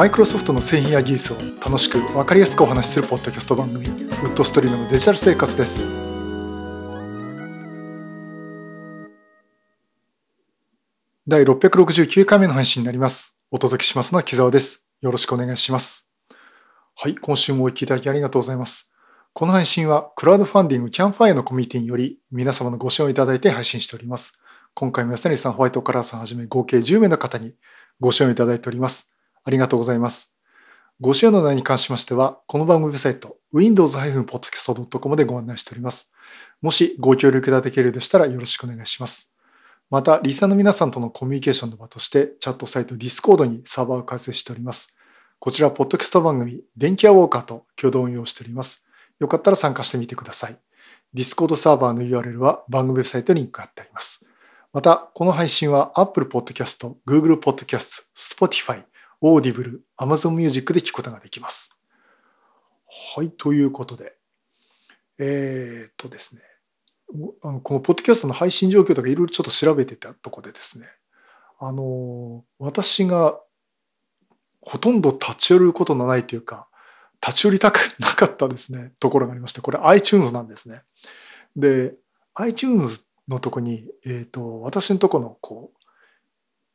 マイクロソフトの製品や技術を楽しく分かりやすくお話しするポッドキャスト番組ウッドストリームのデジタル生活です。第669回目の配信になります。お届けしますのは木澤です。よろしくお願いします。はい今週もお聞きいただきありがとうございます。この配信はクラウドファンディングキャンファイアのコミュニティにより皆様のご支援をいただいて配信しております。今回も安成さん、ホワイトカラーさんはじめ合計10名の方にご支援をいただいております。ありがとうございます。ご支援の内容に関しましては、この番組サイト、windows-podcast.com でご案内しております。もしご協力いただけるでしたらよろしくお願いします。また、リスナーの皆さんとのコミュニケーションの場として、チャットサイト Discord にサーバーを開設しております。こちら、ポッドキャスト番組、電気屋ウォーカーと共同運用しております。よかったら参加してみてください。Discord サーバーの URL は番組サイトにリンク貼ってあります。また、この配信は Apple Podcast、Google Podcast、Spotify、Audible、Amazon Music で聞くことができます。はい、ということで、えー、っとですね、あのこのポッドキャストの配信状況とかいろいろちょっと調べてたとこでですね、あの、私がほとんど立ち寄ることのないというか、立ち寄りたくなかったですね、ところがありまして、これ iTunes なんですね。で、iTunes のとこに、えっ、ー、と、私のとこの、こう、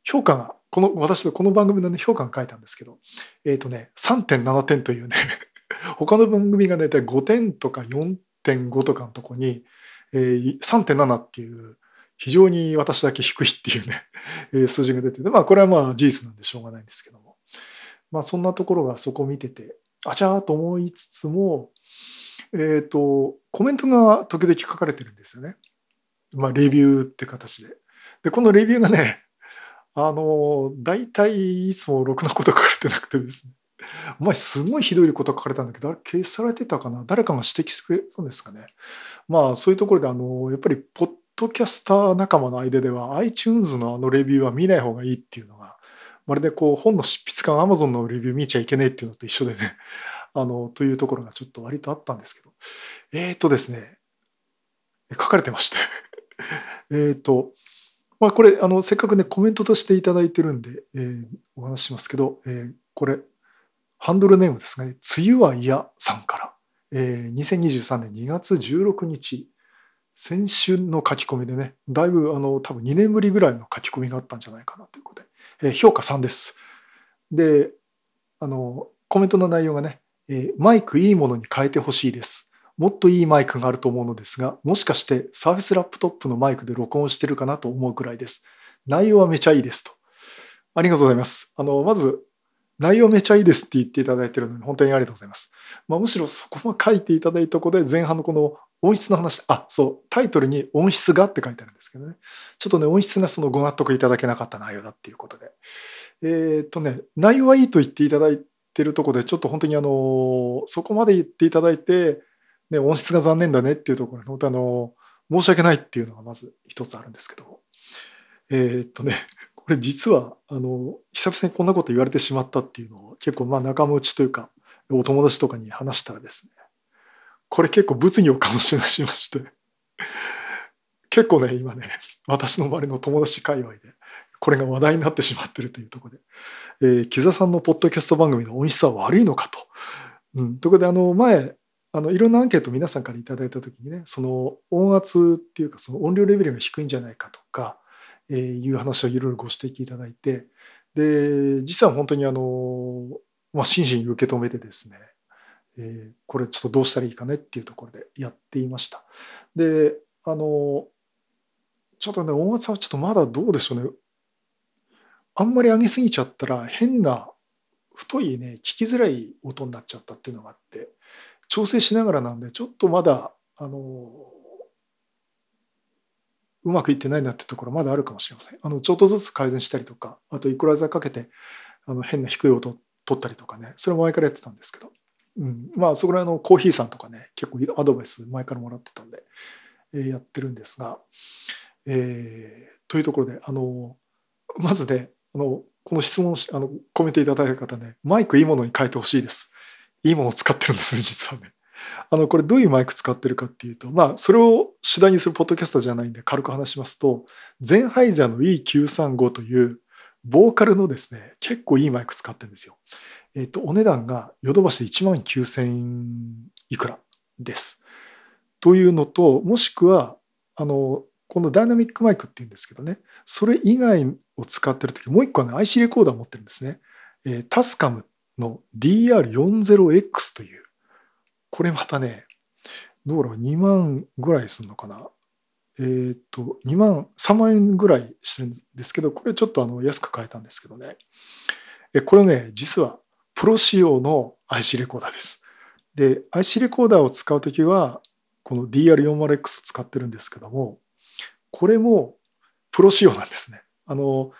評価が、この、私のこの番組のね、評価が書いたんですけど、えっ、ー、とね、3.7点というね 他の番組が大体5点とか4.5とかのとこに、えー、3.7っていう、非常に私だけ低いっていうね、え数字が出てて、まあこれはまあ事実なんでしょうがないんですけども。まあそんなところがそこを見てて、あちゃーと思いつつも、えっ、ー、と、コメントが時々書かれてるんですよね。まあ、レビューって形で。で、このレビューがね、あの、大体いつもろくなこと書かれてなくてですね。お前すごいひどいこと書かれたんだけど、あれ消されてたかな？誰かが指摘してくれそうですかね？まあそういうところで、あの、やっぱりポッドキャスター仲間の間では iTunes のあのレビューは見ない方がいいっていうのが、まるでこう本の執筆感 Amazon のレビュー見ちゃいけねえっていうのと一緒でね、あの、というところがちょっと割とあったんですけど。えっ、ー、とですね、書かれてましてえっと、まあ、これあのせっかくねコメントとしていただいてるんで、えー、お話しますけど、えー、これハンドルネームですね「梅雨は嫌」さんから、えー、2023年2月16日先週の書き込みでねだいぶあの多分2年ぶりぐらいの書き込みがあったんじゃないかなということで、えー、評価3です。であのコメントの内容がね、えー、マイクいいものに変えてほしいです。もっといいマイクがあると思うのですが、もしかしてサーフェスラップトップのマイクで録音してるかなと思うくらいです。内容はめちゃいいですと。ありがとうございます。あの、まず、内容めちゃいいですって言っていただいてるのに本当にありがとうございます。まあ、むしろそこも書いていただいたところで前半のこの音質の話、あ、そう、タイトルに音質がって書いてあるんですけどね。ちょっとね、音質がそのご納得いただけなかった内容だっていうことで。えー、っとね、内容はいいと言っていただいてるところで、ちょっと本当にあの、そこまで言っていただいて、ね、音質が残念だねっていうところに、本当あの、申し訳ないっていうのがまず一つあるんですけど、えー、っとね、これ実は、あの、久々にこんなこと言われてしまったっていうのを結構まあ仲間内というか、お友達とかに話したらですね、これ結構物議を醸し出しまして、結構ね、今ね、私の周りの友達界隈で、これが話題になってしまってるというところで、えー、木座さんのポッドキャスト番組の音質は悪いのかと。うん、とことで、あの、前、あのいろんなアンケート皆さんから頂いた時にねその音圧っていうかその音量レベルが低いんじゃないかとか、えー、いう話をいろいろご指摘いただいてで実は本当にあの、まあ、真摯に受け止めてですね、えー、これちょっとどうしたらいいかねっていうところでやっていました。であのちょっとね音圧はちょっとまだどうでしょうねあんまり上げすぎちゃったら変な太いね聞きづらい音になっちゃったっていうのがあって調整しながらなんでちょっとまだあのうまくいってないなってところまだあるかもしれません。あのちょっとずつ改善したりとかあとイコライザーかけてあの変な低い音を取ったりとかねそれも前からやってたんですけど、うん、まあそこら辺のコーヒーさんとかね結構アドバイス前からもらってたんで、えー、やってるんですが、えー、というところであのまずねあのこの質問あのコメントいただいた方ねマイクいいものに変えてほしいです。いいものを使ってるんですね、実はね。あの、これどういうマイク使ってるかっていうと、まあ、それを主題にするポッドキャストじゃないんで軽く話しますと、ゼンハイザーの E935 というボーカルのですね、結構いいマイク使ってるんですよ。えっ、と、お値段がヨドバシで1万9000いくらです。というのと、もしくは、あの、このダイナミックマイクっていうんですけどね、それ以外を使ってるとき、もう一個はね、IC レコーダー持ってるんですね。えー、タスカムの DR40X という、これまたね、どうだろう、2万ぐらいするのかな。えっ、ー、と、2万、3万円ぐらいしてるんですけど、これちょっとあの安く買えたんですけどね。え、これね、実はプロ仕様の IC レコーダーです。で、IC レコーダーを使うときは、この DR40X を使ってるんですけども、これもプロ仕様なんですね。あの、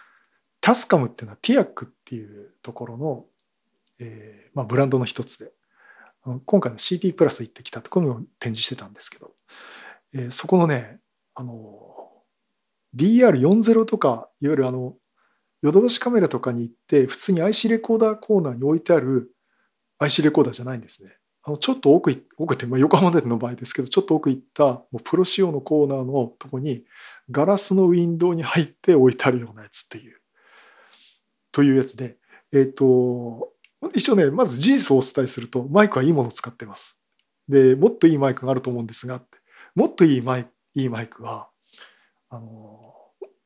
タスカムっていうのはティアックっていうところの、えーまあ、ブランドの一つで、今回の CP プラス行ってきたところも展示してたんですけど、えー、そこのね、あの、DR40 とか、いわゆるあの、ヨドバシカメラとかに行って、普通に IC レコーダーコーナーに置いてある IC レコーダーじゃないんですね。あのちょっと奥奥って、まあ、横浜での場合ですけど、ちょっと奥行ったもうプロ仕様のコーナーのとこに、ガラスのウィンドウに入って置いてあるようなやつっていう、というやつで、えっ、ー、と、一応ね、まず事実をお伝えすると、マイクはいいものを使ってます。で、もっといいマイクがあると思うんですが、もっといいマイクいいマイクは、あの、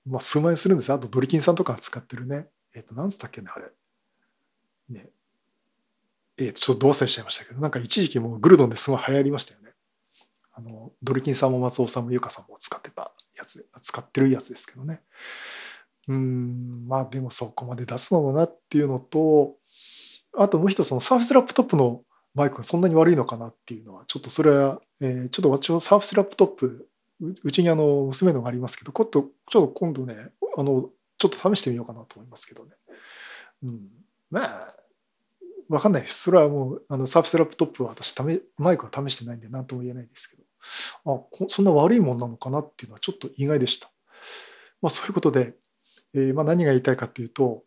まあ、数万円するんですあとドリキンさんとかが使ってるね。えっ、ー、と、なんつったっけね、あれ。ね。えっ、ー、と、ちょっとどう忘れしちゃいましたけど、なんか一時期もうグルドンですごい流行りましたよね。あの、ドリキンさんも松尾さんもゆかさんも使ってたやつ、使ってるやつですけどね。うん、まあでもそこまで出すのもなっていうのと、あともう一つそのサーフスラップトップのマイクがそんなに悪いのかなっていうのは、ちょっとそれは、えー、ちょっと私はサーフスラップトップうちにあの娘のがありますけど、ちょっと今度ね、あのちょっと試してみようかなと思いますけどね。うん、まあ、わかんないです。それはもう、あのサーフスラップトップは私試、マイクは試してないんで何とも言えないですけど、あそんな悪いもんなのかなっていうのはちょっと意外でした。まあ、そういうことで、えー、まあ、何が言いたいかっていうと、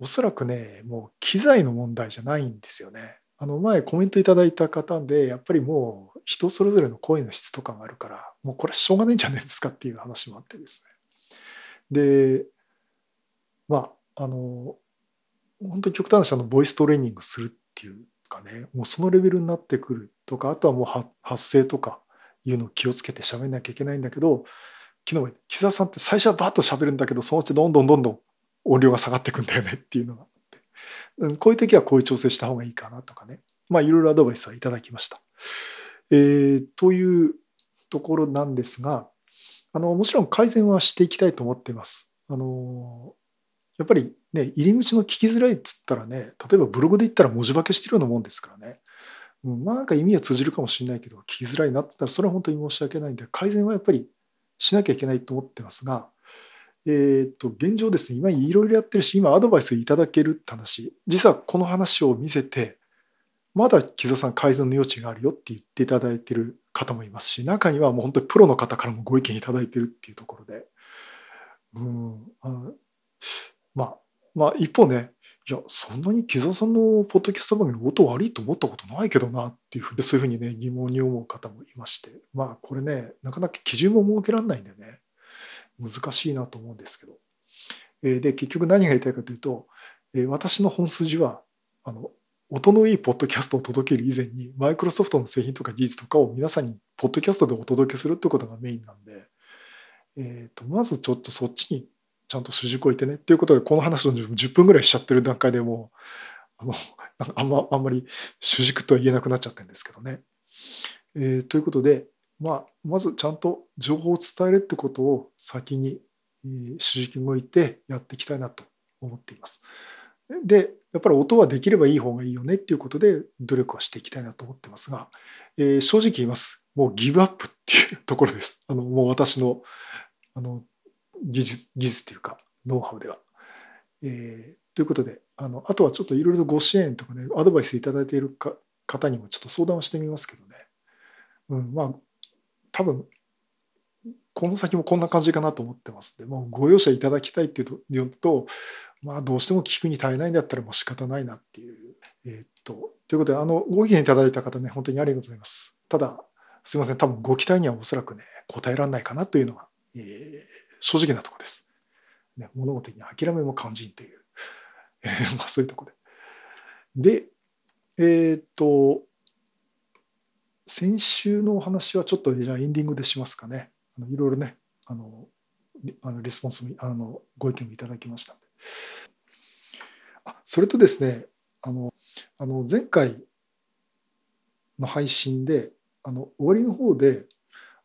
おそらくね、もう機材の問題じゃないんですよね。あの前コメントいただいた方で、やっぱりもう人それぞれの声の質とかがあるから、もうこれしょうがないんじゃないですかっていう話もあってですね。で、まあ、あの、本当に極端な話、あの、ボイストレーニングするっていうかね、もうそのレベルになってくるとか、あとはもう発声とかいうのを気をつけて喋んなきゃいけないんだけど、昨日、木澤さんって最初はバッと喋るんだけど、そのうちどんどんどんどん音量が下がっていくんだよねっていうのがこういう時はこういう調整した方がいいかなとかね。まあいろいろアドバイスはいただきました。えー、というところなんですが、あの、もちろん改善はしていきたいと思っています。あの、やっぱりね、入り口の聞きづらいっつったらね、例えばブログで言ったら文字化けしてるようなもんですからね。うん、まあなんか意味は通じるかもしれないけど、聞きづらいなって言ったら、それは本当に申し訳ないんで、改善はやっぱりしなきゃいけないと思ってますが、えっ、と、現状ですね、今いろいろやってるし、今アドバイスいただけるって話、実はこの話を見せて、まだ木澤さん改善の余地があるよって言っていただいてる方もいますし、中にはもう本当にプロの方からもご意見いただいてるっていうところで、うん、あまあ、まあ一方ね、いや、そんなに木澤さんのポッドキャスト番組の音悪いと思ったことないけどなっていうふうに、そういうふうにね、疑問に思う方もいまして、まあこれね、なかなか基準も設けられないんでね、難しいなと思うんですけど。で、結局何が言いたいかというと、私の本筋は、あの、音のいいポッドキャストを届ける以前に、マイクロソフトの製品とか技術とかを皆さんにポッドキャストでお届けするってことがメインなんで、えーと、まずちょっとそっちにちゃんと主軸を置いてね。ということで、この話を10分ぐらいしちゃってる段階でもう、あの、あんまあんまり主軸とは言えなくなっちゃってるんですけどね。えー、ということで、まあ、まずちゃんと情報を伝えるってことを先に主軸に置いてやっていきたいなと思っています。で、やっぱり音はできればいい方がいいよねっていうことで努力はしていきたいなと思ってますが、えー、正直言います。もうギブアップっていうところです。あの、もう私のあの技術、技術っていうか、ノウハウでは。えー、ということで、あの、あとはちょっといろいろご支援とかね、アドバイスいただいているか方にもちょっと相談をしてみますけどね。うん、まあ、多分この先もこんな感じかなと思ってますでもうご容赦いただきたいっていうとまあどうしても聞くに耐えないんだったらもう仕方ないなっていう。えー、っとということであのご意見いただいた方ね本当にありがとうございます。ただすいません多分ご期待にはおそらくね答えられないかなというのが、えー、正直なところです。ね、物事に諦めも肝心という、えー、まあそういうところで。で、えっ、と、先週のお話はちょっとエンディングでしますかね。あのいろいろね、あの、あのレスポンスも、あの、ご意見もいただきましたあ、それとですね、あの、あの前回の配信で、あの終わりの方で、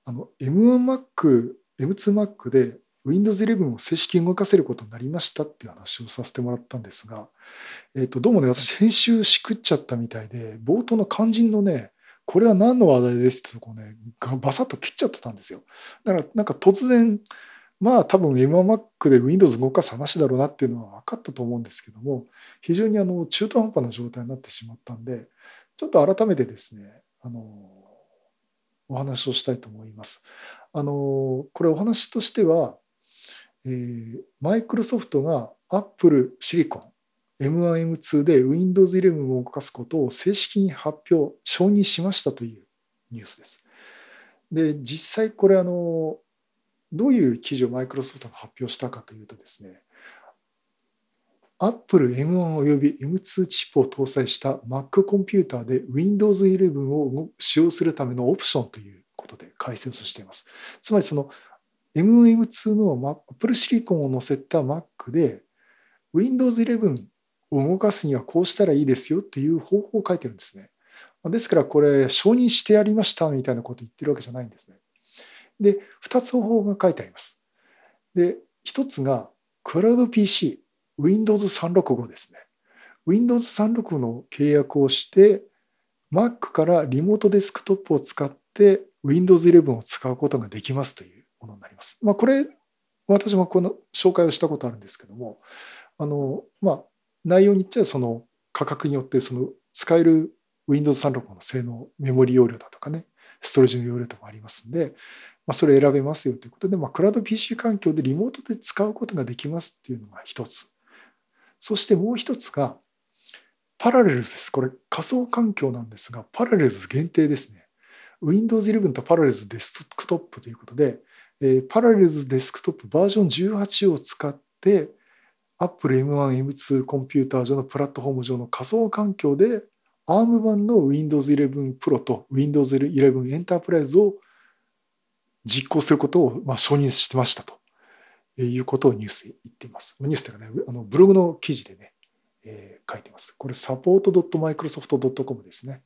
あの M1Mac、M2Mac で Windows 11を正式に動かせることになりましたっていう話をさせてもらったんですが、えー、とどうもね、私編集しくっちゃったみたいで、冒頭の肝心のね、これは何の話題です？ってとこね、バサッと切っちゃってたんですよ。だからなんか突然、まあ多分 M1Mac で Windows 動かす話だろうなっていうのは分かったと思うんですけども、非常にあの中途半端な状態になってしまったんで、ちょっと改めてですね、あの、お話をしたいと思います。あの、これお話としては、マイクロソフトが Apple シリコン M1M2 で Windows 11を動かすことを正式に発表、承認しましたというニュースです。で、実際これあの、どういう記事をマイクロソフトが発表したかというとですね、Apple M1 および M2 チップを搭載した Mac コンピューターで Windows 11を使用するためのオプションということで解説をしています。つまりその M1M2 の Apple シリコンを載せた Mac で Windows 11動かすにはこうしたらいいですよっていう方法を書いてるんですね。ですからこれ承認してやりましたみたいなことを言ってるわけじゃないんですね。で、2つ方法が書いてあります。で、1つが、クラウド PC、Windows 365ですね。Windows 365の契約をして、Mac からリモートデスクトップを使って Windows 11を使うことができますというものになります。まあ、これ、私もこの紹介をしたことあるんですけども、あの、まあ、内容に言っちゃその価格によってその使える Windows 365の性能、メモリ容量だとかね、ストレージの容量とかありますんで、まあ、それ選べますよということで、まあ、クラウド PC 環境でリモートで使うことができますっていうのが一つ。そしてもう一つが、パラレルズです。これ仮想環境なんですが、パラレルズ限定ですね。Windows 11とパラレルズデスクトップということで、えー、パラレルズデスクトップバージョン18を使って、Apple M1、M2 コンピューター上のプラットフォーム上の仮想環境で ARM 版の Windows 11 Pro と Windows 11 Enterprise を実行することをまあ承認してましたということをニュースで言っています。ニュースというかね、あのブログの記事でね、えー、書いてます。これ、support.microsoft.com ですね、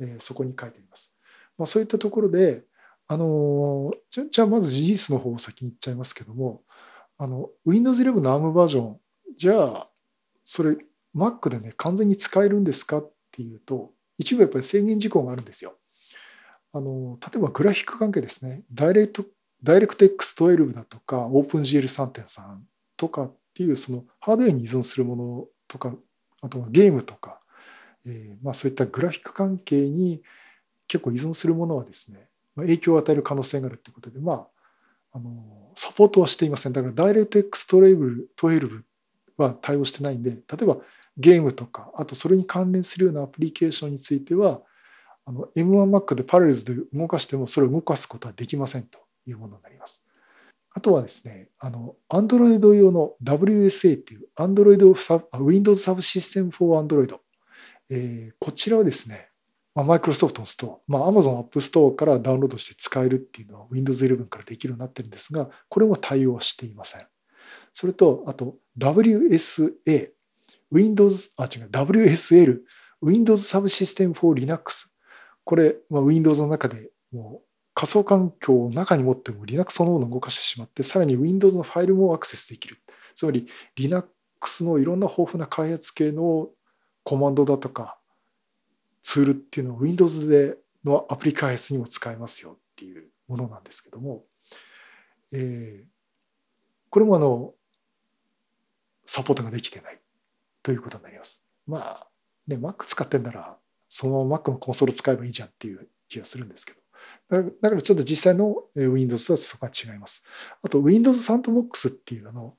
えー。そこに書いてあります。まあ、そういったところで、あのじゃじゃあまず事実の方を先に言っちゃいますけども、あの Windows 11の ARM バージョン、じゃあ、それ Mac でね、完全に使えるんですかっていうと、一部やっぱり制限事項があるんですよ。あの例えばグラフィック関係ですね、ダイレクトダイレクト X12 だとか、OpenGL3.3 とかっていうそのハードウェアに依存するものとか、あとはゲームとか、えー、まあそういったグラフィック関係に結構依存するものはですね、ま影響を与える可能性があるということで、まあ、あのサポートはしていません。だからダイレクト X12 は対応してないんで、例えばゲームとか、あとそれに関連するようなアプリケーションについては、M1Mac でパラレルズで動かしてもそれを動かすことはできませんというものになります。あとはですね、あの Android 用の WSA っていう Android Windows Subsystem for Android、えー、こちらはですね、まあ、マイクロソフトのストア、まあ、Amazon App Store からダウンロードして使えるっていうのは Windows 11からできるようになってるんですが、これも対応していません。それと、あと WSA、Windows、あ、違う、WSL、Windows Subsystem for Linux。これ、まあ、Windows の中でもう仮想環境を中に持っても Linux そのものを動かしてしまって、さらに Windows のファイルもアクセスできる。つまり Linux のいろんな豊富な開発系のコマンドだとかツールっていうのを Windows でのアプリ開発にも使えますよっていうものなんですけども、えー、これもあのサポートができてないということになります。まあね、Mac 使ってんならそのまま Mac のコンソール使えばいいじゃんっていう気がするんですけど。だからちょっと実際の Windows とはそこは違います。あと Windows サンドボックスっていうあの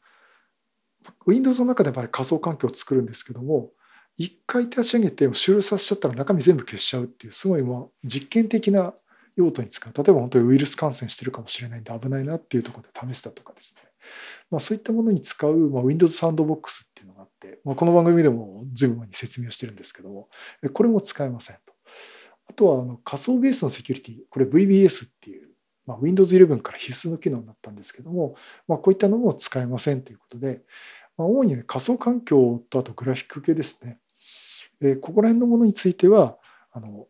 Windows の中で仮想環境を作るんですけども一回立ち上げて終了させちゃったら中身全部消しちゃうっていうすごいもう実験的な用途に使う例えば本当にウイルス感染してるかもしれないんで危ないなっていうところで試したとかですねまあ、そういったものに使う、まあ、Windows サンドボックスっていうのがあって、まあ、この番組でも随分前に説明をしてるんですけども、これも使えませんと。あとはあの仮想ベースのセキュリティ、これ VBS っていう、まあ、Windows 11から必須の機能になったんですけども、まあ、こういったのも使えませんということで、まあ、主に、ね、仮想環境とあとグラフィック系ですね。えー、ここら辺のものについては、あの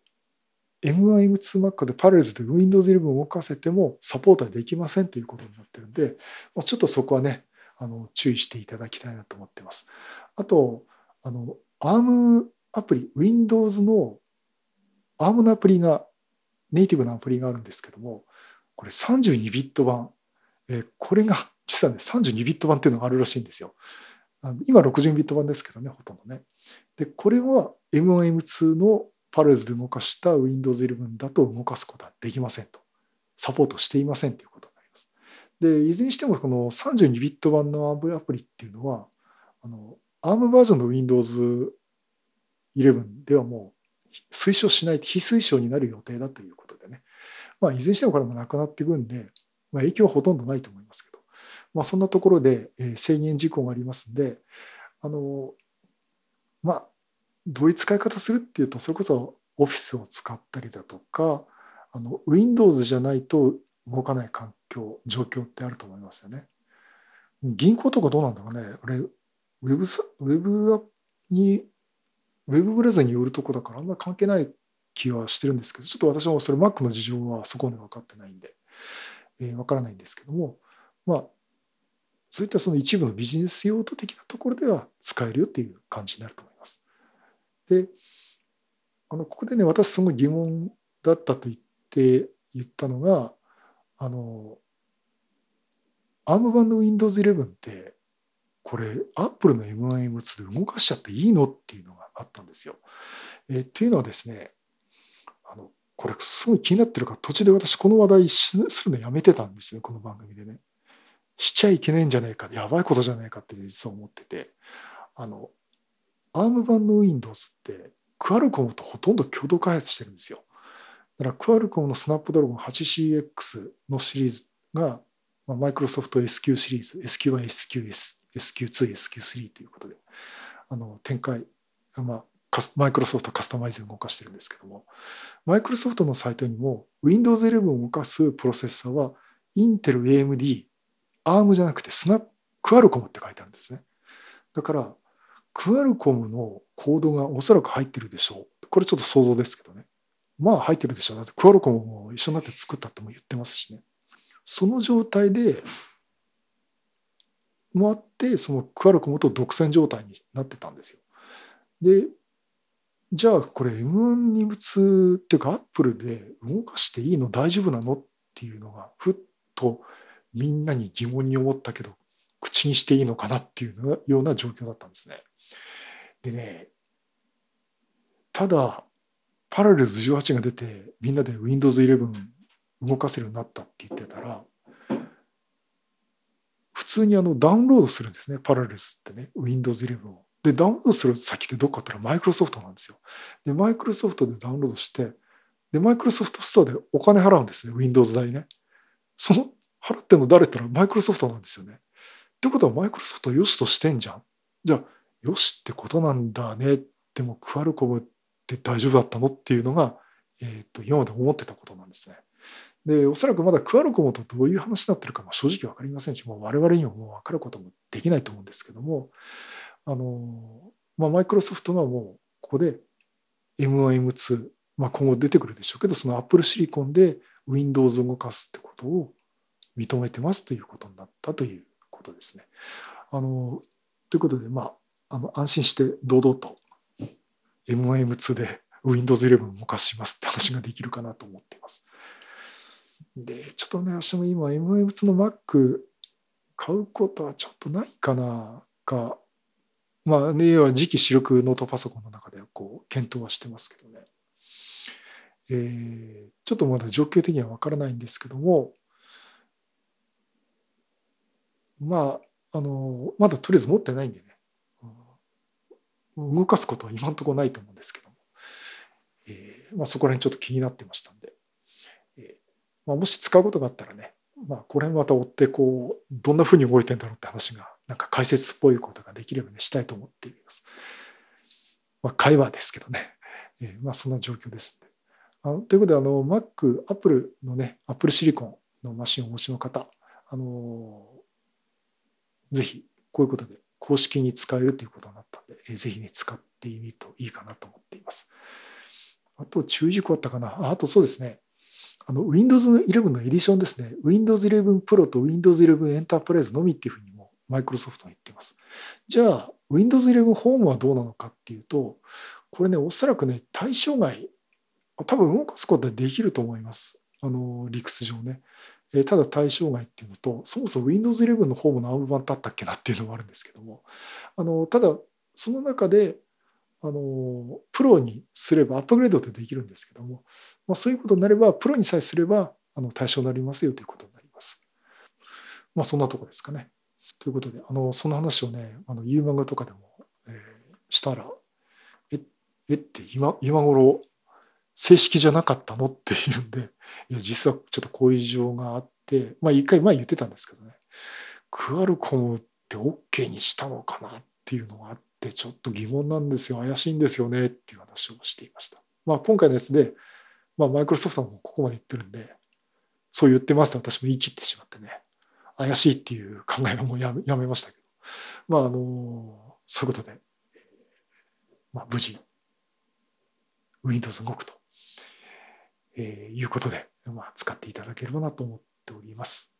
M1、M2Mac でパレルズで Windows 11を動かせてもサポートはできませんということになってるんで、ちょっとそこはね、あの注意していただきたいなと思ってます。あと、あの ARM アプリ、Windows の ARM のアプリが、ネイティブなアプリがあるんですけども、これ32ビット版、えこれが実はね、32ビット版っていうのがあるらしいんですよ。今60ビット版ですけどね、ほとんどね。で、これは M1、M2 のパルズで動かした Windows 11だと動かすことはできませんと。サポートしていませんということになります。で、いずれにしてもこの32ビット版のアプリっていうのは、あの、ARM バージョンの Windows 11ではもう推奨しない、非推奨になる予定だということでね。まあ、いずれにしてもこれもなくなっていくんで、まあ、影響はほとんどないと思いますけど、まあ、そんなところで制限事項がありますんで、あの、まあ、どういう使い方するっていうと、それこそオフィスを使ったりだとか、あの Windows じゃないと動かない環境、状況ってあると思いますよね。銀行とかどうなんだろうね。あれ、ウェブウェブに、ウェブブラウザによるとこだからあんまり関係ない気はしてるんですけど、ちょっと私もそれ Mac の事情はそこまで分かってないんで、えー、分からないんですけども、まあ、そういったその一部のビジネス用途的なところでは使えるよっていう感じになると思います。で、あの、ここでね、私すごい疑問だったと言って言ったのが、あの、ARM 版の Windows 11って、これ、Apple の M1、M2 で動かしちゃっていいのっていうのがあったんですよ。えというのはですね、あの、これすごい気になってるから、途中で私この話題するのやめてたんですよ、この番組でね。しちゃいけないんじゃないか、やばいことじゃないかって実は思ってて、あの、ARM 版の Windows ってクアルコムとほとんど共同開発してるんですよ。だからクアルコムのスナップドラゴン 8CX のシリーズがマイクロソフト SQ シリーズ SQ1、SQ、SQ2、SQ3 ということであの展開、まあ、マイクロソフトカスタマイズで動かしてるんですけどもマイクロソフトのサイトにも Windows 11を動かすプロセッサーはインテル AMD ARM じゃなくてスナップクアルコムって書いてあるんですねだからクアルコムのコードがおそらく入ってるでしょう。これちょっと想像ですけどね。まあ入ってるでしょう。だってクアルコムも一緒になって作ったとも言ってますしね。その状態でもあって、そのクアルコムと独占状態になってたんですよ。で、じゃあこれ M1 二物っていうかアップルで動かしていいの？大丈夫なの？っていうのがふっとみんなに疑問に思ったけど口にしていいのかな？っていうような状況だったんですね。でね、ただ、パラレルズ18が出て、みんなで Windows 11動かせるようになったって言ってたら、普通にあのダウンロードするんですね、パラレルズってね、Windows 11を。で、ダウンロードする先ってどっかって言ったらマイクロソフトなんですよ。で、マイクロソフトでダウンロードして、で、マイクロソフトストアでお金払うんですね、Windows 代ね。その払ってんの誰ったらマイクロソフトなんですよね。ってことはマイクロソフトよしとしてんじゃん。じゃあ、よしってことなんだねでもクアルコムって大丈夫だったの？っていうのが、えー、と今まで思ってたことなんですね。でおそらくまだクアルコムとどういう話になってるかも正直分かりませんしもう我々にはもう分かることもできないと思うんですけどもあの、まあ、マイクロソフトはもうここで M1M2、まあ、今後出てくるでしょうけどそのアップルシリコンで Windows を動かすってことを認めてますということになったということですね。あのということでまああの安心して堂々と M1M2 で Windows 11を動かしますって話ができるかなと思っています。で、ちょっとね、私も今 M1M2 の Mac 買うことはちょっとないかなか、まあ、ね、要は次期主力ノートパソコンの中でこう検討はしてますけどね。えー、ちょっとまだ状況的にはわからないんですけども、まあ、あの、まだとりあえず持ってないんでね、動かすことは今のところないと思うんですけども、えーまあ、そこら辺ちょっと気になってましたんで、えーまあ、もし使うことがあったらね、まあ、これまた追ってこうどんなふうに動いてんだろうって話がなんか解説っぽいことができればねしたいと思っています。まあ、会話ですけどね、えー、まあそんな状況です。あのということであの Mac、Apple のね Apple シリコンのマシンをお持ちの方あのぜひこういうことで公式に使えるということになった、ぜひね使ってみるといいかなと思っています。あと注意事項あったかな？あとそうですねあの Windows 11のエディションですね、Windows 11 Pro と Windows 11 Enterprise のみっていうふうにもマイクロソフトは言っています。じゃあ、Windows 11 Home はどうなのかっていうと、これね、おそらくね、対象外、多分動かすことはできると思います。あの、理屈上ね。えただ対象外っていうのと、そもそも Windows 11のホームのアーム版だったっけなっていうのもあるんですけども、あのただ、その中で、あのプロにすればアップグレードってできるんですけども、まあ、そういうことになればプロにさえすればあの対象になりますよということになります。まあそんなとこですかね。ということであのその話をねあのユーマガとかでも、えー、したらええって今今頃正式じゃなかったのっていうんでいや実はちょっとこういう事情があってまあ一回前言ってたんですけどねクアルコムって OK にしたのかなっていうのがあってちょっと疑問なんですよ怪しいんですよねっていう話をしていました。まあ今回のやつでまあマイクロソフトもここまで言ってるんでそう言ってますと私も言い切ってしまってね怪しいっていう考えはもうやめやめましたけどまああのそういうことで、まあ、無事 Windows 動くと、えー、いうことで、まあ、使っていただければなと思っております。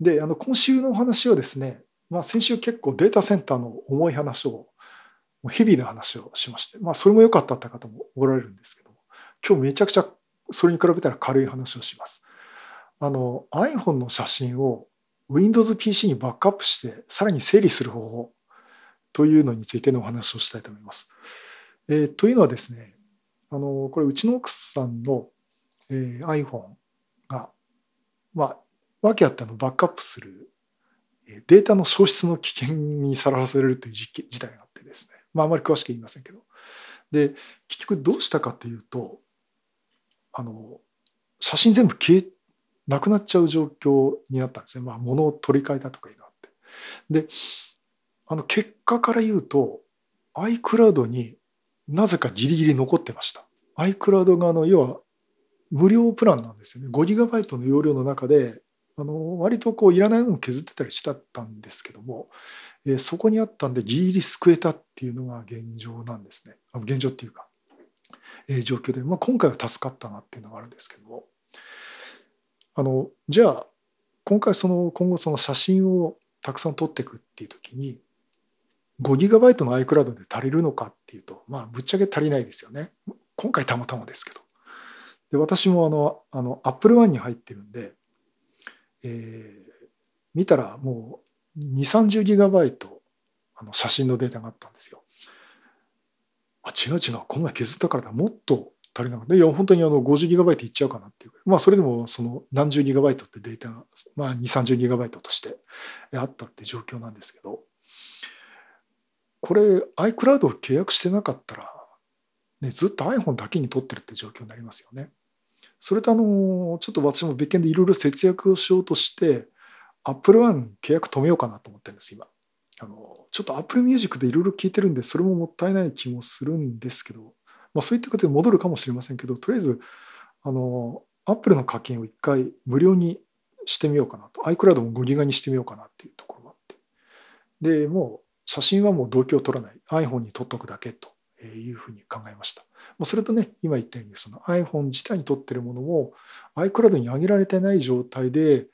であの今週のお話はですね、まあ、先週結構データセンターの重い話をヘビーな話をしまして、まあ、それも良かったって方もおられるんですけども今日めちゃくちゃそれに比べたら軽い話をします。あの iPhone の写真を Windows PC にバックアップしてさらに整理する方法というのについてのお話をしたいと思います。えー、というのはですねあのこれうちの奥さんの、えー、iPhone がまあ訳あってのバックアップするデータの消失の危険にさらされるという事態があってですねまああまり詳しく言いませんけどで結局どうしたかというとあの写真全部消えなくなっちゃう状況になったんですね。まあ、物を取り替えたとかいうのがあって。で、あの結果から言うと、iCloud になぜかギリギリ残ってました。iCloud があの要は無料プランなんですよね。5GB の容量の中で、あの割とこういらないものを削ってたりしたったんですけども、えー、そこにあったんでギリギリ救えたっていうのが現状なんですね。現状っていうか、えー、状況で、まあ、今回は助かったなっていうのがあるんですけども。あのじゃあ今回その今後その写真をたくさん撮っていくっていう時に 5GB の iCloud で足りるのかっていうとまあぶっちゃけ足りないですよね今回たまたまですけどで私もあのあの Apple One に入ってるんで、えー、見たらもう2 3 0バイトあの写真のデータがあったんですよあ違う違うこの前削ったからだもっと足りなかった。いや、本当にあの 50GB いっちゃうかなっていう。まあ、それでもその何十 GB ってデータが、まあ、2、30GB としてあったって状況なんですけど、これ iCloud を契約してなかったら、ね、ずっと iPhone だけに取ってるって状況になりますよね。それとあの、ちょっと私も別件でいろいろ節約をしようとして、Apple One 契約止めようかなと思ってるんです、今。あのちょっと Apple Music でいろいろ聞いてるんで、それももったいない気もするんですけど、まあ、そういったことで戻るかもしれませんけど、とりあえず、あの、アップルの課金を一回無料にしてみようかなと。iCloud も5ギガにしてみようかなっていうところがあって。で、もう写真はもう同居を取らない。iPhone に撮っとくだけというふうに考えました。それとね、今言ったように、その iPhone 自体に撮ってるものを iCloud に上げられてない状態で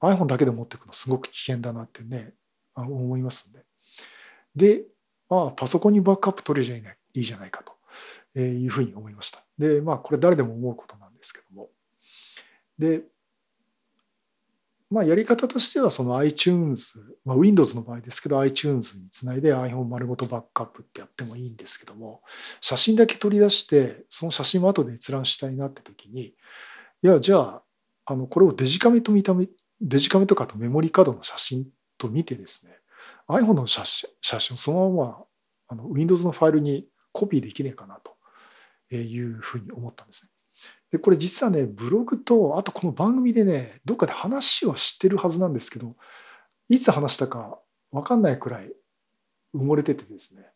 iPhone だけで持っていくのすごく危険だなってね、思いますんで。で、まあ、パソコンにバックアップ取れちゃいいじゃないかと。いうふうに思いました。で、まあ、これ誰でも思うことなんですけども。で、まあ、やり方としては、その iTunes、まあ、Windows の場合ですけど、iTunes につないで iPhone 丸ごとバックアップってやってもいいんですけども、写真だけ取り出して、その写真も後で閲覧したいなって時に、いや、じゃあ、あの、これをデジカメと見た目、デジカメとかとメモリーカードの写真と見てですね、iPhone の写真写真をそのままあの Windows のファイルにコピーできねえかなというふうに思ったんですね。で、これ実はね、ブログと、あとこの番組でね、どっかで話をしてるはずなんですけど、いつ話したかわかんないくらい埋もれててですね、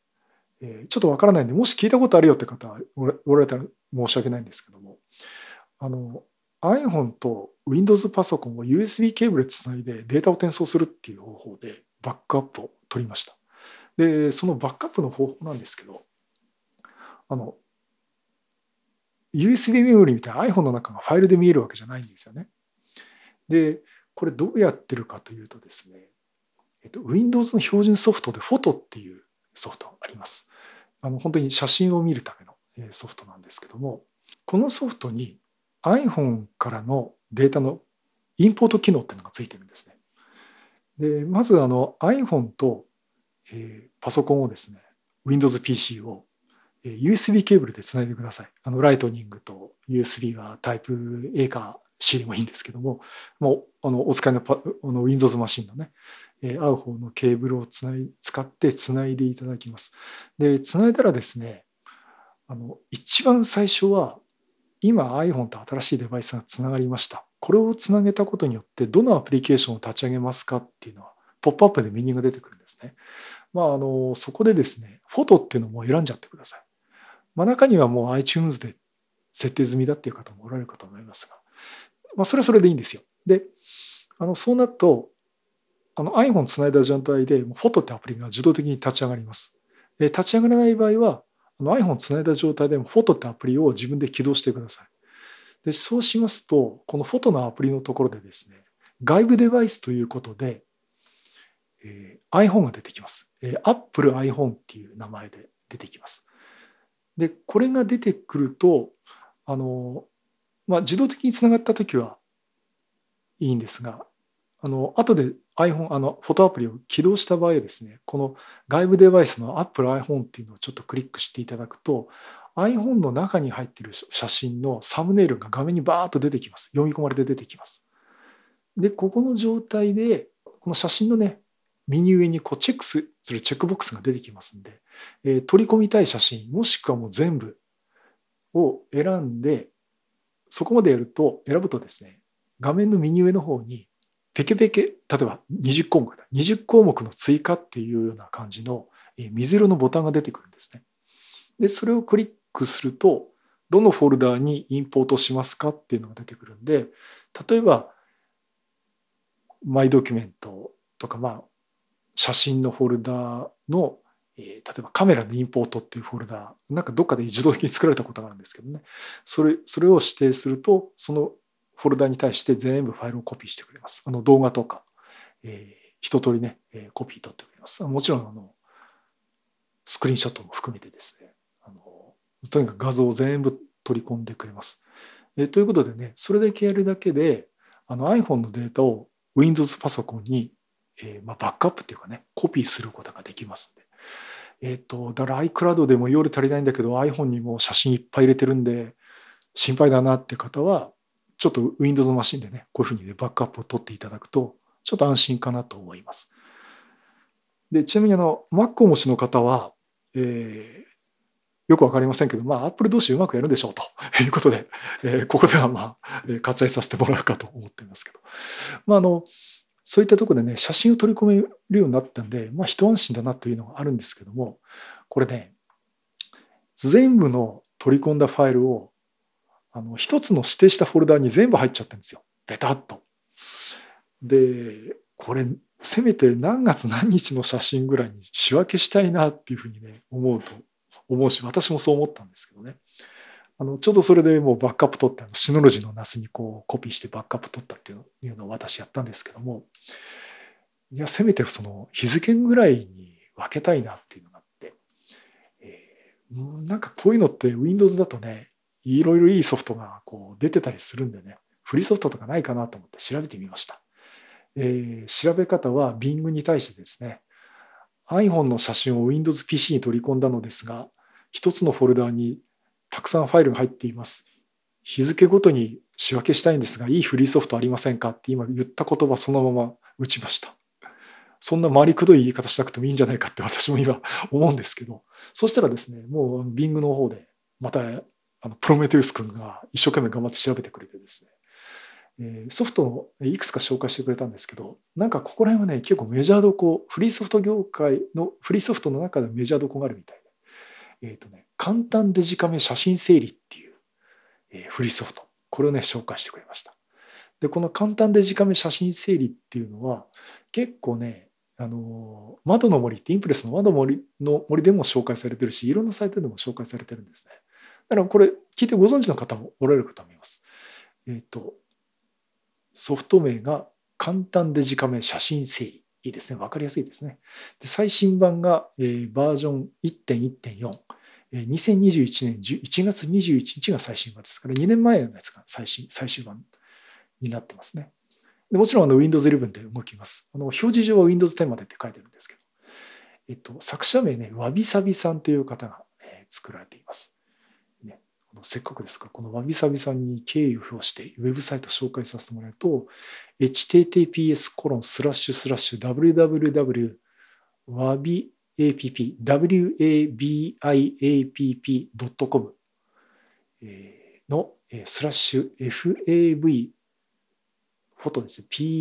えー、ちょっとわからないんで、もし聞いたことあるよって方おられたら申し訳ないんですけども、あの、iPhone と Windows パソコンを USB ケーブルでつないでデータを転送するっていう方法でバックアップを取りました。で、そのバックアップの方法なんですけど、あの、USB メモリーみたいな iPhone の中がファイルで見えるわけじゃないんですよね。で、これどうやってるかというとですね、えっと、Windows の標準ソフトでフォトっていうソフトあります。あの本当に写真を見るためのソフトなんですけども、このソフトに iPhone からのデータのインポート機能っていうのがついてるんですね。で、まずあの iPhone と、えー、パソコンをですね、Windows PC を USB ケーブルでつないでください。あの、ライトニングと USB はタイプ A か C でもいいんですけども、もう、あの、お使いのパあの Windows マシンのね、え合う方のケーブルをつない使ってつないでいただきます。で、つないだらですね、あの、一番最初は、今 iPhone と新しいデバイスがつながりました。これをつなげたことによって、どのアプリケーションを立ち上げますかっていうのは、ポップアップでメニューが出てくるんですね。まあ、あの、そこでですね、フォトっていうのも選んじゃってください。まあ、中にはもう iTunes で設定済みだっていう方もおられるかと思いますが、まあ、それはそれでいいんですよ。で、あのそうなると、あの iPhone つないだ状態で、フォトってアプリが自動的に立ち上がります。で立ち上がらない場合は、iPhone つないだ状態でフォトってアプリを自分で起動してください。でそうしますと、このフォトのアプリのところでですね、外部デバイスということで、えー、iPhone が出てきます。えー、Apple iPhone っていう名前で出てきます。で、これが出てくると、あの、まあ、自動的につながったときはいいんですが、あの、後で iPhone、あの、フォトアプリを起動した場合はですね、この外部デバイスの Apple iPhone っていうのをちょっとクリックしていただくと、iPhone の中に入っている写真のサムネイルが画面にバーッと出てきます。読み込まれて出てきます。で、ここの状態で、この写真のね、右上にこうチェックするチェックボックスが出てきますんで、えー、取り込みたい写真、もしくはもう全部を選んで、そこまでやると、選ぶとですね、画面の右上の方に、ペケペケ、例えば20項目だ。20項目の追加っていうような感じの水色のボタンが出てくるんですね。で、それをクリックすると、どのフォルダーにインポートしますかっていうのが出てくるんで、例えば、マイドキュメントとか、まあ、写真のフォルダーのえー、例えばカメラのインポートっていうフォルダーなんかどっかで自動的に作られたことがあるんですけどね。それそれを指定するとそのフォルダーに対して全部ファイルをコピーしてくれます。あの動画とか、えー、一通りね、えー、コピー取ってくれます。もちろんあのスクリーンショットも含めてですね。あのとにかく画像を全部取り込んでくれます、え、ということでねそれだけやるだけであの iPhone のデータを Windows パソコンに、えーまあ、バックアップっていうかねコピーすることができますんでえっ、ー、と、だから iCloud でも夜足りないんだけど iPhone にも写真いっぱい入れてるんで心配だなって方は、ちょっと Windows マシンでね、こういうふうにね、バックアップを取っていただくと、ちょっと安心かなと思います。で、ちなみにあの、Mac お持ちの方は、えー、よくわかりませんけど、まあ、Apple 同士うまくやるんでしょうということで、えー、ここではまあ、割愛させてもらうかと思っていますけど。まあ、あの、そういったとこでね、写真を取り込めるようになったんで、まあ一安心だなというのがあるんですけども、これね、全部の取り込んだファイルを、あの、一つの指定したフォルダに全部入っちゃってるんですよ。ベタっと。で、これ、せめて何月何日の写真ぐらいに仕分けしたいなっていうふうにね、思うと、思うし、私もそう思ったんですけどね。あのちょうどそれでもうバックアップ取ってシノロジーのナスにこうコピーしてバックアップ取ったっていうのを私やったんですけどもいやせめてその日付ぐらいに分けたいなっていうのがあって、えー、なんかこういうのって Windows だとねいろいろいいソフトがこう出てたりするんでねフリーソフトとかないかなと思って調べてみました、えー、調べ方は Bing に対してですね iPhone の写真を Windows PC に取り込んだのですが一つのフォルダーにたくさんファイルが入っています。日付ごとに仕分けしたいんですが、いいフリーソフトありませんかって今言った言葉そのまま打ちました。そんな回りくどい言い方しなくてもいいんじゃないかって私も今思うんですけど、そしたらですね、もう Bing の方でまたあのプロメテウス君が一生懸命頑張って調べてくれてですね、え、ソフトをいくつか紹介してくれたんですけど、なんかここら辺はね、結構メジャーどこ、フリーソフト業界の、フリーソフトの中でメジャーどこがあるみたい、えっ、ー、とね、簡単デジカメ写真整理っていう、えー、フリーソフト、これをね、紹介してくれました。で、この簡単デジカメ写真整理っていうのは、結構ね、あの窓の森ってインプレスの窓の森の森でも紹介されてるし、いろんなサイトでも紹介されてるんですね。だからこれ聞いてご存知の方もおられるかと思います。えっ、ー、と、ソフト名が簡単デジカメ写真整理。いいですね。わかりやすいですね。で最新版が、えー、バージョン1.1.4。2021年1月21日が最新版ですから、2年前のやつが最新、最終版になってますね。でもちろんあの Windows 11で動きます。あの表示上は Windows 10までって書いてるんですけど、えっと、作者名ね、わびさびさんという方が、えー、作られています。せっかくですから、このわびさびさんに敬意を表して、ウェブサイト紹介させてもらうと、https コロンスラッシュスラッシュ www わび app wabiapp.com のスラッシュ fav フォトですね。photo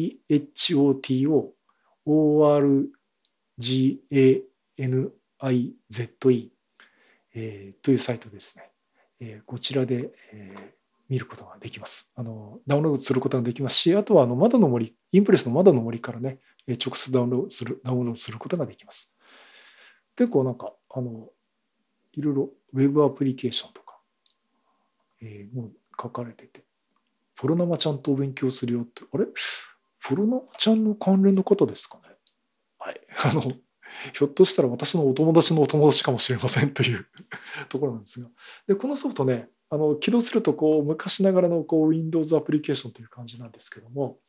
organize というサイトですね。えこちらで、え見ることができます。あのダウンロードすることができますし、あとはあの窓の森、インプレスの窓の森からね、直接ダウンロードするダウンロードすることができます。結構なんか、あのいろいろウェブアプリケーションとか、えー、もう書かれてて、プロナマちゃんとお勉強するよって、あれ？プロナマちゃんの関連のことですかね？はい。あの、ひょっとしたら私のお友達のお友達かもしれませんという ところなんですが。で、このソフトね、あの起動するとこう昔ながらのこう Windows アプリケーションという感じなんですけども、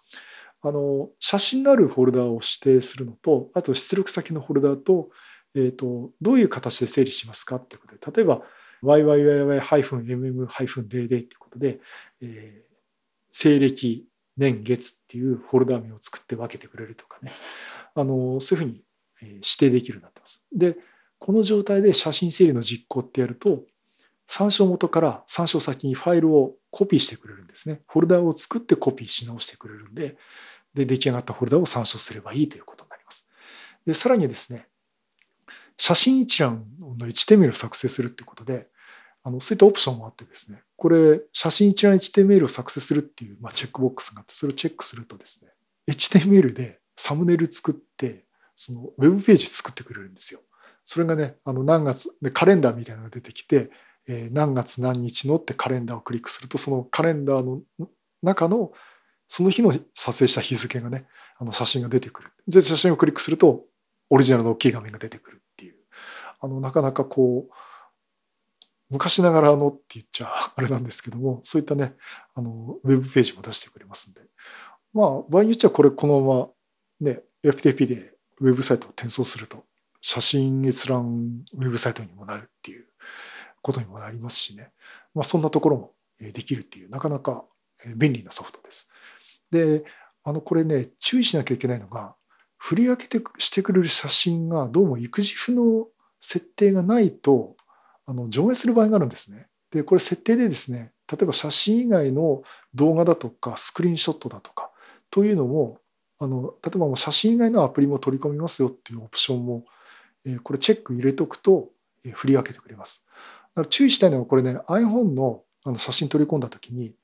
あの写真のあるフォルダを指定するのと、あと出力先のフォルダと、えーと、どういう形で整理しますかっていうことで、例えば YYYY-MM-DD っていうことで、えー、西暦、年月っていうフォルダ名を作って分けてくれるとかね、あのそういうふうに指定できるようになってます。で、この状態で写真整理の実行ってやると、参照元から参照先にファイルをコピーしてくれるんですね。フォルダを作ってコピーし直してくれるんで、で、出来上がったフォルダを参照すればいいということになります。で、さらにですね、写真一覧の HTML を作成するってことで、あのそういったオプションもあってですね、これ、写真一覧 HTML を作成するっていう、まあ、チェックボックスがあって、それをチェックするとですね、HTML でサムネイル作って、そのウェブページ作ってくれるんですよ。それがね、あの何月でカレンダーみたいなのが出てきて、えー、何月何日のってカレンダーをクリックすると、そのカレンダーの中のその日の撮影した日付がね、あの写真が出てくる。で、写真をクリックすると、オリジナルの大きい画面が出てくるっていう。あの、なかなかこう、昔ながらのって言っちゃ あれなんですけども、そういったね、あの、ウェブページも出してくれますんで。まあ、場合によっちゃこれこのままね、FTP でウェブサイトを転送すると、写真閲覧ウェブサイトにもなるっていうことにもなりますしね。まあ、そんなところもできるっていう、なかなか便利なソフトです。で、あの、これね、注意しなきゃいけないのが、振り分けてしてくれる写真がどうも育児譜の設定がないと、あの、上映する場合があるんですね。で、これ設定でですね、例えば写真以外の動画だとか、スクリーンショットだとか、というのもあの例えばもう写真以外のアプリも取り込みますよっていうオプションも、えこれチェック入れとくと、え振り分けてくれます。だから注意したいのはこれね iPhone のあの写真取り込んだ時に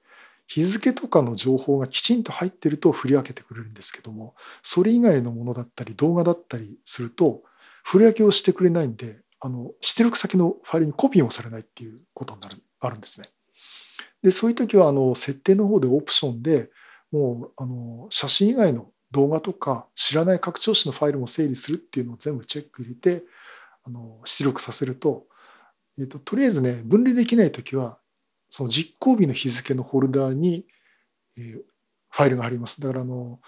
日付とかの情報がきちんと入ってると振り分けてくれるんですけどもそれ以外のものだったり動画だったりすると振り分けをしてくれないんであの出力先のファイルにコピーもされないっていうことになるあるんですね。でそういう時はあの設定の方でオプションでもうあの写真以外の動画とか知らない拡張子のファイルも整理するっていうのを全部チェック入れてあの出力させると,、えーと、とりあえずね分離できない時はその実行日の日付のフォルダーに、えー、ファイルが入ります。だからあの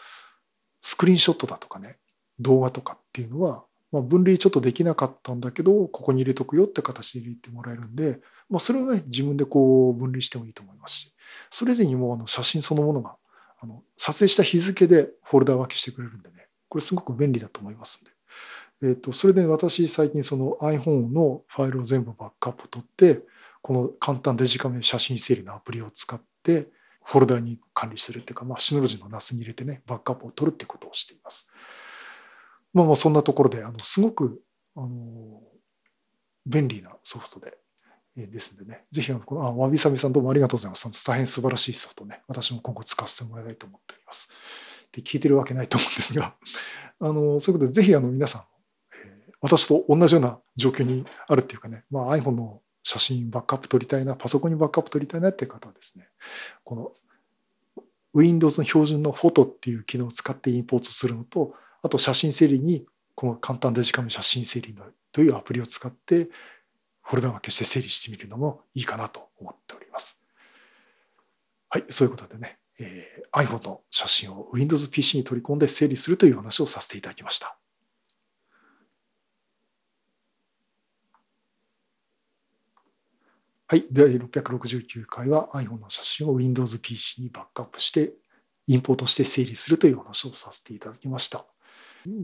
スクリーンショットだとかね動画とかっていうのは、まあ、分離ちょっとできなかったんだけどここに入れとくよって形で入れてもらえるんで、まあ、それはね自分でこう分離してもいいと思いますしそれ以前にもあの写真そのものがあの撮影した日付でフォルダ分けしてくれるんでね、これすごく便利だと思いますんで。えっ、ー、と、それで私最近その iPhone のファイルを全部バックアップ取って、この簡単デジカメ写真整理のアプリを使って、フォルダに管理するっていうか、まあ、シノロジーの NAS に入れてね、バックアップを取るってことをしています。まあまあ、そんなところで、あの、すごく、あの、便利なソフトで、ですんでね、ぜひ、この、あ、わびさびさんどうもありがとうございます。大変素晴らしいソフトね、私も今後使わせてもらいたいと思っております。で、聞いてるわけないと思うんですが、あの、そういうことで、ぜひ、あの、皆さん、え、私と同じような状況にあるっていうかね、まあ、iPhone の写真バックアップ取りたいな、パソコンにバックアップ取りたいなっていう方はですね、この Windows の標準のフォトっていう機能を使ってインポートするのと、あと写真整理にこの簡単デジカメ写真整理のというアプリを使ってフォルダ分けして整理してみるのもいいかなと思っております。はい、そういうことでね、えー、iPhone の写真を Windows PC に取り込んで整理するという話をさせていただきました。はい。第669回は iPhone の写真を Windows PC にバックアップして、インポートして整理するという話をさせていただきました。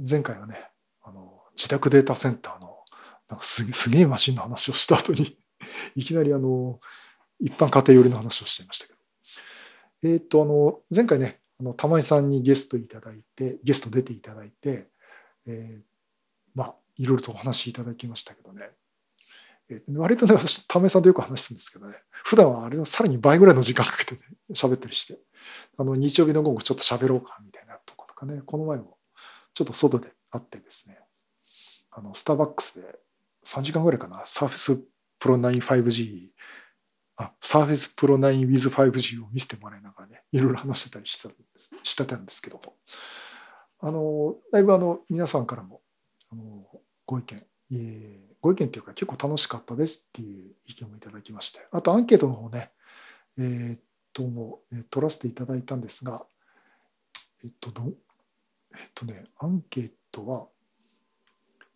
前回はね、あの自宅データセンターのなんかすすげえマシンの話をした後に いきなりあの一般家庭寄りの話をしていましたけど。えっ、と、あの、前回ね、あの玉井さんにゲストいただいて、ゲスト出ていただいて、えー、まあ、いろいろとお話いただきましたけどね、えー、割とね、私、ためさんとよく話すんですけどね、普段はあれのさらに倍ぐらいの時間かけてね、喋ったりして、あの、日曜日の午後ちょっと喋ろうかみたいなとことかね、この前もちょっと外で会ってですね、あの、スターバックスで3時間ぐらいかな、サーフェスプロ9 5G、あ、サーフェスプロ9 with 5G を見せてもらいながらね、いろいろ話してたりしたしてたんですけども、あの、だいぶあの、皆さんからも、あの、ご意見、えー、ご意見っていうか結構楽しかったですっていう意見をいただきまして、あとアンケートの方ね、えー、っと、え、取らせていただいたんですが、えっと、どえっとね、アンケートは、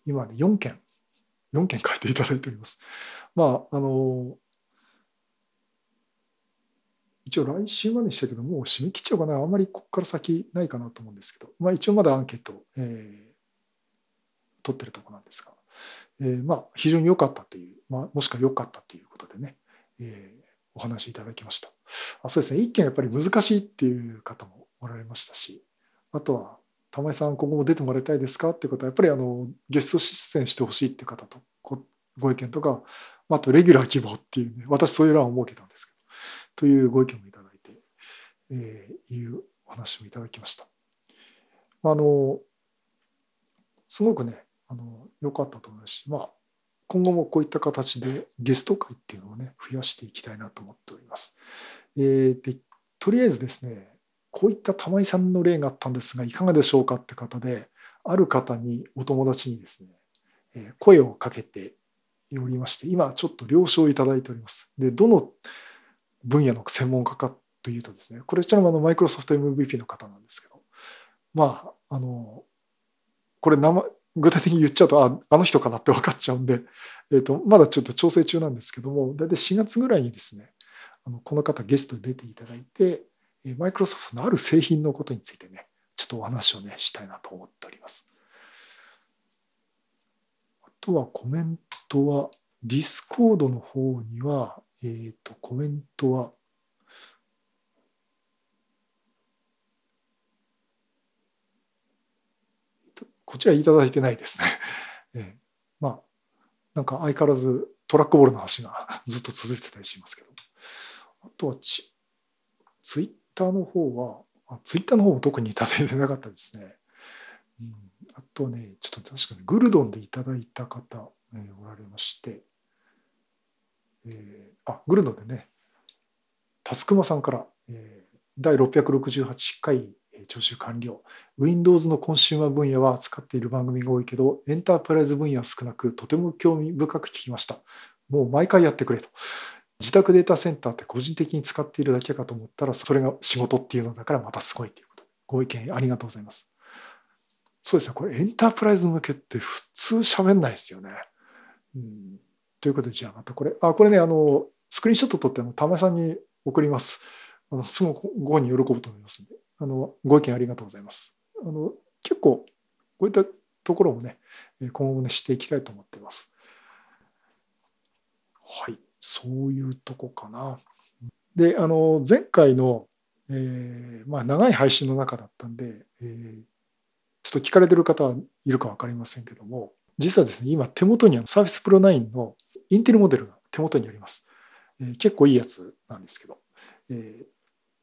今ね、4件、4件書いていただいております。まあ、あの、一応来週までにしたけど、もう締め切っちゃうかな。あんまりここから先ないかなと思うんですけど、まあ一応まだアンケート、えー、取ってるとこなんですが、えー、まあ、非常に良かったという、まあ、もしくは良かったということでね、えー、お話いただきました。あそうですね、一件やっぱり難しいっていう方もおられましたし、あとは、玉井さん、今後も出てもらいたいですか？っていう方は、やっぱりあのゲスト出演してほしいっていう方とご意見とか、あとレギュラー希望っていうね、私そういう欄を設けたんですけど、というご意見もいただいて、えー、いうお話もいただきました。あの、すごくね、あの良かったと思いますし、まあ、今後もこういった形でゲスト会っていうのをね、増やしていきたいなと思っております。えー、でとりあえずですね、こういった玉井さんの例があったんですが、いかがでしょうかって方で、ある方に、お友達にですね、声をかけておりまして、今ちょっと了承いただいております。で、どの分野の専門家かというとですね、これ、ちらもあのマイクロソフト MVP の方なんですけど、まあ、あの、これ名前、具体的に言っちゃうと、ああの人かなって分かっちゃうんで、えーと、まだちょっと調整中なんですけども、大体4月ぐらいにですね、あのこの方ゲストで出ていただいて、マイクロソフトのある製品のことについてね、ちょっとお話をね、したいなと思っております。あとはコメントは、ディスコードの方には、えっ、ー、と、コメントは、こちらいただいてないですね。えー、まあ、なんか相変わらずトラックボールの話がずっと続いてたりしますけど。あとはツイッターの方は、ツイッターの方も特にいただいてなかったですね。うん、あとね、ちょっと確かにグルドンでいただいた方、えー、おられまして、えー、あ、グルドンでね、タスクマさんから、えー、第668回聴取完了。Windows のコンシューマー分野は扱っている番組が多いけど、エンタープライズ分野は少なく、とても興味深く聞きました。もう毎回やってくれと。自宅データセンターって個人的に使っているだけかと思ったら、それが仕事っていうのだからまたすごいということ、ご意見ありがとうございます。そうですね、これエンタープライズ向けって普通喋んないですよね。うん、ということで、じゃあまたこれ、あ、これね、あの、スクリーンショット撮って、玉井さんに送ります。あのすぐご本人喜ぶと思いますので、あの、ご意見ありがとうございます。あの、結構、こういったところもね、今後もね、していきたいと思っています。はい。そういうとこかな。で、あの、前回の、えー、まあ、長い配信の中だったんで、えー、ちょっと聞かれてる方はいるか分かりませんけども、実はですね、今手元には Surface Pro 9のインテルモデルが手元にあります。えー、結構いいやつなんですけど、えー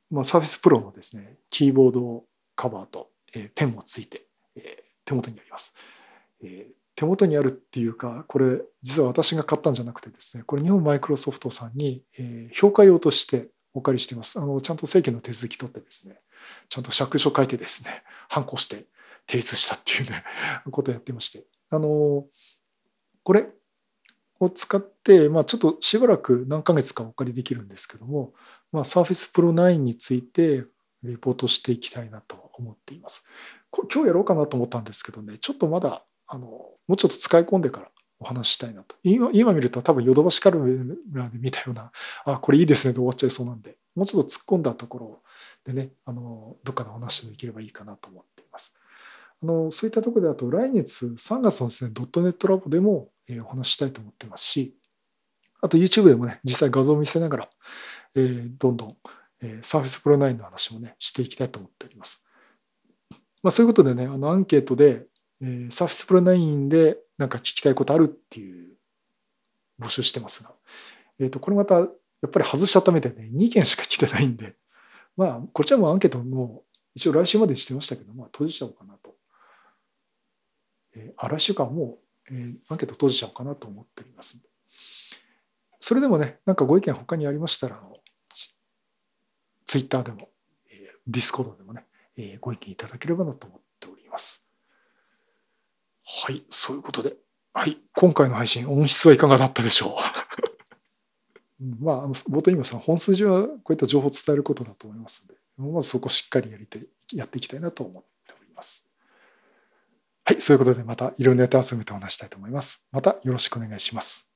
まあ、Surface Pro のですね、キーボードカバーと、えー、ペンもついて、えー、手元にあります。えー、手元にあるっていうか、これ実は私が買ったんじゃなくてですね、これ日本マイクロソフトさんに、え、評価用としてお借りしています。あのちゃんと正規の手続き取ってですね、ちゃんと借書書いてですね、反抗して提出したっていうね、ことをやってまして。あの、これを使って、まあ、ちょっとしばらく何ヶ月かお借りできるんですけども、まあ、Surface Pro 9についてリポートしていきたいなと思っています。今日やろうかなと思ったんですけどね、ちょっとまだあのもうちょっと使い込んでからお話したいなと。今今見ると多分ヨドバシカルメで見たような、あ、これいいですねで終わっちゃいそうなんで、もうちょっと突っ込んだところでね、あのどっかでお話できればいいかなと思っています。あのそういったところであと来月3月のですね、ドットネットラボでも、えお話したいと思ってますし、あと YouTube でもね、実際画像を見せながら、えー、どんどん、えー、Surface Pro 9の話もね、していきたいと思っております。まあ、そういうことでね、あのアンケートで、えー、Surface Pro 9でなんか聞きたいことあるっていう募集してますが、えっ、ー、と、これまたやっぱり外しちゃったみたいで、2件しか来てないんで、まあ、こちらもアンケートも一応来週までしてましたけど、まあ、閉じちゃおうかなと。えー、あ、来週か、もう、えー、アンケート閉じちゃおうかなと思っております。それでもね、なんかご意見他にありましたら、あの、ツイッターでも、えー、ディスコードでもね、えご意見いただければなと思って。はい、そういうことで、はい、今回の配信、音質はいかがだったでしょう？まあ、冒頭今その、本筋はこういった情報を伝えることだと思いますので、まずそこをしっかりやりてやっていきたいなと思っております。はい、そういうことでまたいろいろネタを集めてお話したいと思います。またよろしくお願いします。